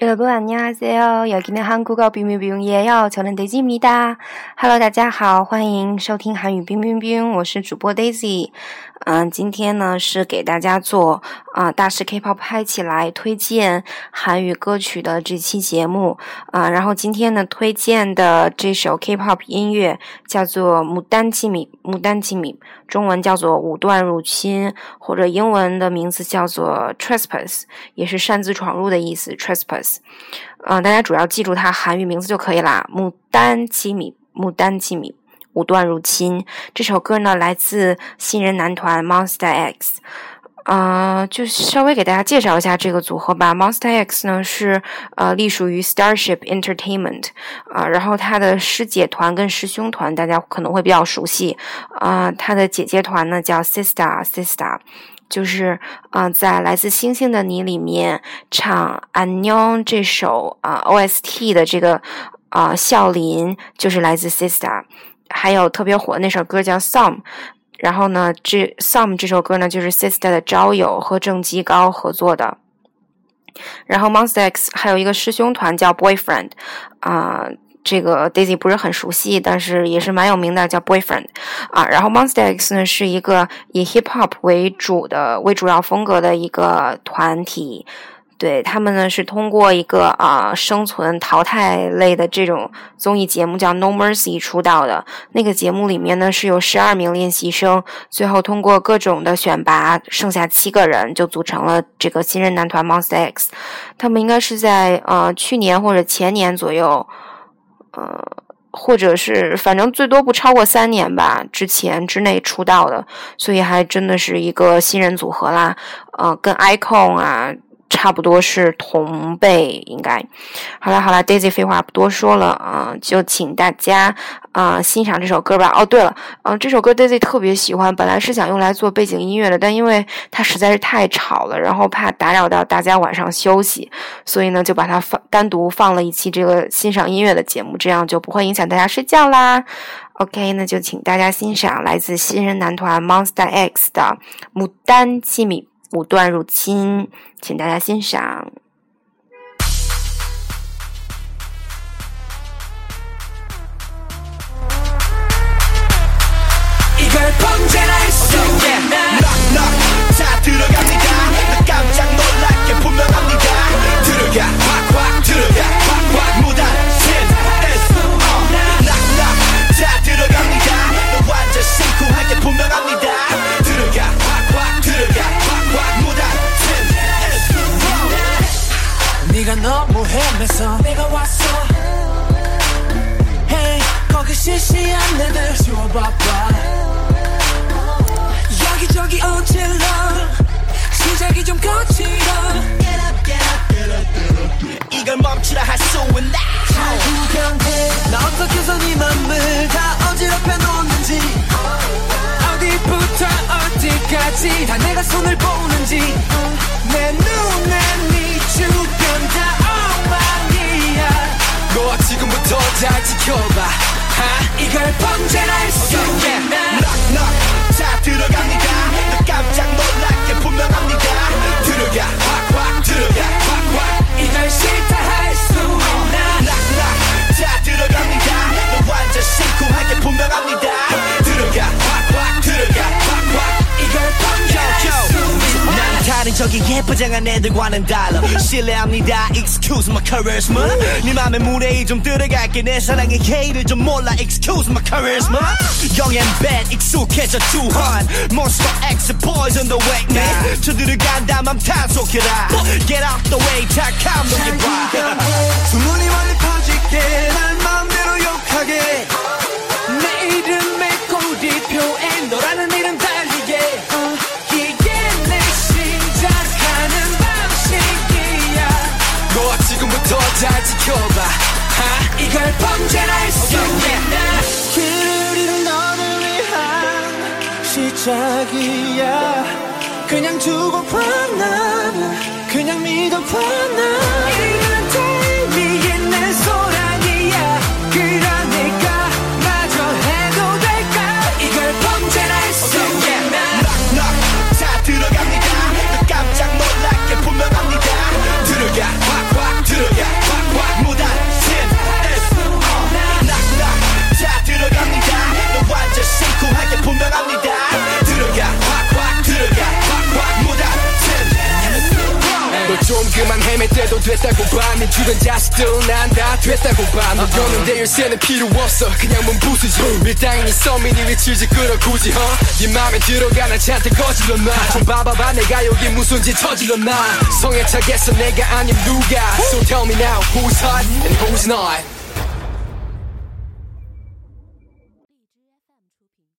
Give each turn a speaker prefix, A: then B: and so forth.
A: 여러분 안녕하세요. 여기는 한국어 빙빙빙이에요. 저는 데이지입니다. Hello，大家好，欢迎收听韩语冰冰冰，我是主播 Daisy。 嗯，今天呢是给大家做啊大师 K-pop 嗨起来推荐韩语歌曲的这期节目啊。然后今天呢推荐的这首 K-pop 音乐叫做《牡丹机米》，牡丹机米，中文叫做武断入侵，或者英文的名字叫做 Trespass，也是擅自闯入的意思。Trespass。嗯，大家主要记住它韩语名字就可以啦。牡丹七米，牡丹七米，武断入侵。这首歌呢，来自新人男团 Monster X。啊，就稍微给大家介绍一下这个组合吧。Monster X 呢是呃隶属于 Starship Entertainment 啊，然后他的师姐团跟师兄团大家可能会比较熟悉啊，他的姐姐团呢叫 Sister Sister。就是啊，在《来自星星的你》里面唱《安妞》这首啊 OST 的这个啊笑林，就是来自 Sister，还有特别火那首歌叫《Some》，然后呢，这《Some》这首歌呢就是 Sister 的招友和郑基高合作的，然后 Monster X 还有一个师兄团叫 Boyfriend，啊。这个 Daisy 不是很熟悉，但是也是蛮有名的，叫 Boyfriend 啊。然后 Monster X 呢是一个以 Hip Hop 为主的为主要风格的一个团体，对他们呢是通过一个啊生存淘汰类的这种综艺节目叫 No Mercy 出道的。那个节目里面呢是有十二名练习生，最后通过各种的选拔，剩下七个人就组成了这个新人男团 Monster X。他们应该是在呃去年或者前年左右。呃，或者是反正最多不超过三年吧，之前之内出道的，所以还真的是一个新人组合啦。呃，跟 icon 啊。差不多是同辈，应该。好了好了，Daisy 废话不多说了啊，就请大家啊欣赏这首歌吧。哦，对了，嗯，这首歌 Daisy 特别喜欢，本来是想用来做背景音乐的，但因为它实在是太吵了，然后怕打扰到大家晚上休息，所以呢就把它放单独放了一期这个欣赏音乐的节目，这样就不会影响大家睡觉啦。OK，那就请大家欣赏来自新人男团 Monster X 的《牡丹七米》。武断入侵，请大家欣赏。
B: 네가 너무 헤매서 내가 왔어. Hey 거기 시시한 내들 지워봐봐. 여기저기 어질러. 시작이 좀 거칠어. Get up get up get up get up 이걸 멈추라 할 수 있나? 불경해. 나 어떻게 해이 네 맘을 다 어지럽혀 놓는지. 어디부터 어디까지 다 내가 손을 보는지. 내 눈에 네 주변 다 엉망이야. 너 지금부터 잘 지켜봐. 하? 이걸 언제나 할수 있게 다 들어갑니다. 깜짝 놀랄 저기 예쁘장한 애들과는 달라 실례합니다 Excuse my charisma 네 맘에 물에 좀 들어갈게 내 사랑의 K를 좀 몰라 Excuse my charisma and bad 익숙해져 주한 Monster X boys on the way man 쳐들어간다 맘 탄속해라 Get out the way 착함 넘겨봐 소문이 멀리 퍼질게 날 언제나 할수 있나 길을 잃은 너를 위한 시작이야. 그냥 두고봐 난 그냥 믿어봐 난
C: 좀 그만 헤맬 때도 됐다고 봐네 주변 자식들 난다 됐다고 봐. 너였는데 열쇠는 필요 없어. 그냥 몸 부수지. 밀당이 서민이 위치지 끌어 굳이 어? 네 맘에 들어가 나 잔뜩 거질렀나 좀 봐봐봐 내가 여기 무슨 짓 저질렀나. 성에 차겠어 내가 아님 누가? So tell me now who's hot and who's not